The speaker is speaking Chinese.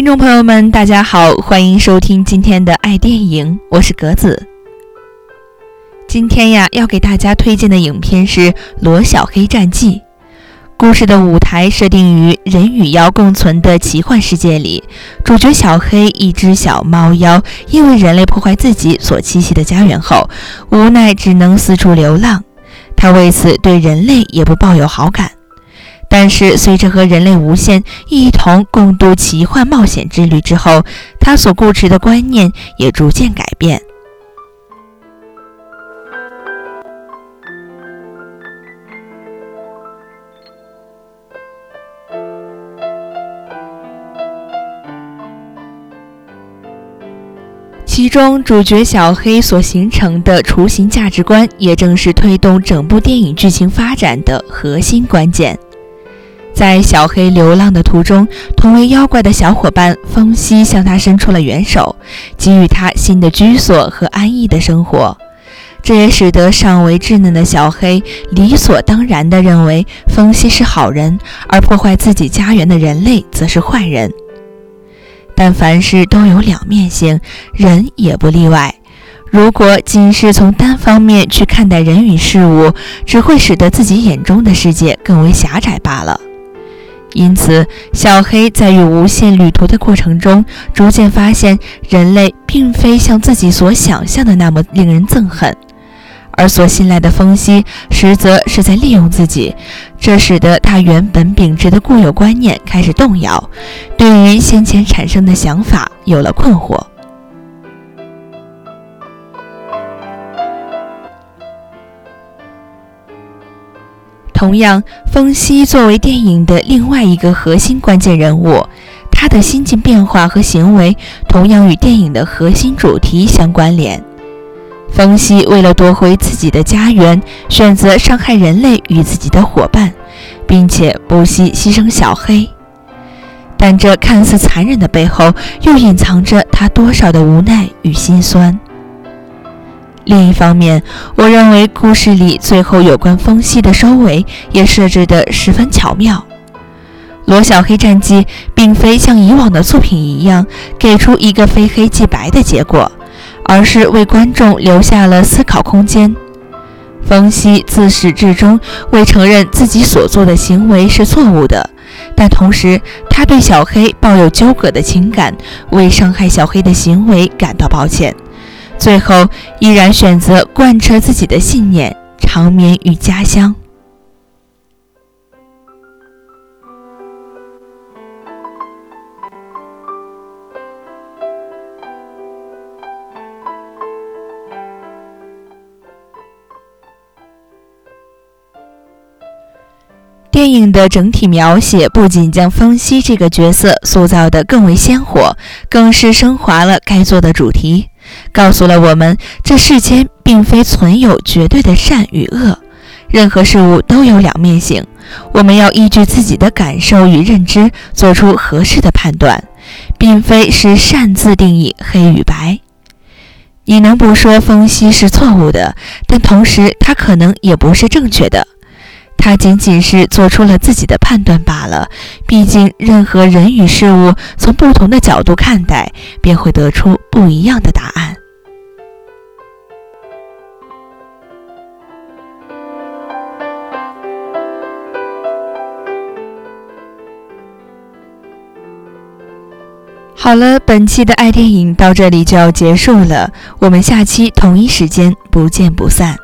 听众朋友们，大家好，欢迎收听今天的爱电影，我是格子。今天呀，要给大家推荐的影片是《罗小黑战记》。故事的舞台设定于人与妖共存的奇幻世界里，主角小黑，一只小猫妖，因为人类破坏自己所栖息的家园后，无奈只能四处流浪。他为此对人类也不抱有好感。但是，随着和人类无限一同共度奇幻冒险之旅之后，他所固持的观念也逐渐改变。其中，主角小黑所形成的雏形价值观，也正是推动整部电影剧情发展的核心关键。在小黑流浪的途中，同为妖怪的小伙伴风息向他伸出了援手，给予他新的居所和安逸的生活。这也使得尚为稚嫩的小黑理所当然地认为风息是好人，而破坏自己家园的人类则是坏人。但凡事都有两面性，人也不例外。如果仅是从单方面去看待人与事物，只会使得自己眼中的世界更为狭窄罢了。因此，小黑在与无限旅途的过程中，逐渐发现人类并非像自己所想象的那么令人憎恨，而所信赖的风息，实则是在利用自己。这使得他原本秉持的固有观念开始动摇，对于先前产生的想法有了困惑。同样，风息作为电影的另外一个核心关键人物，他的心境变化和行为同样与电影的核心主题相关联。风息为了夺回自己的家园，选择伤害人类与自己的伙伴，并且不惜牺牲小黑。但这看似残忍的背后，又隐藏着他多少的无奈与心酸。另一方面，我认为故事里最后有关风息的收尾也设置得十分巧妙。《罗小黑战记》并非像以往的作品一样给出一个非黑即白的结果，而是为观众留下了思考空间。风息自始至终未承认自己所做的行为是错误的，但同时他对小黑抱有纠葛的情感，为伤害小黑的行为感到抱歉。最后，依然选择贯彻自己的信念，长眠于家乡。电影的整体描写不仅将风息这个角色塑造得更为鲜活，更是升华了该作的主题。告诉了我们，这世间并非存有绝对的善与恶，任何事物都有两面性。我们要依据自己的感受与认知，做出合适的判断，并非是擅自定义黑与白。你能不说风息是错误的，但同时它可能也不是正确的。他仅仅是做出了自己的判断罢了。毕竟，任何人与事物从不同的角度看待，便会得出不一样的答案。好了，本期的爱电影到这里就要结束了，我们下期同一时间不见不散。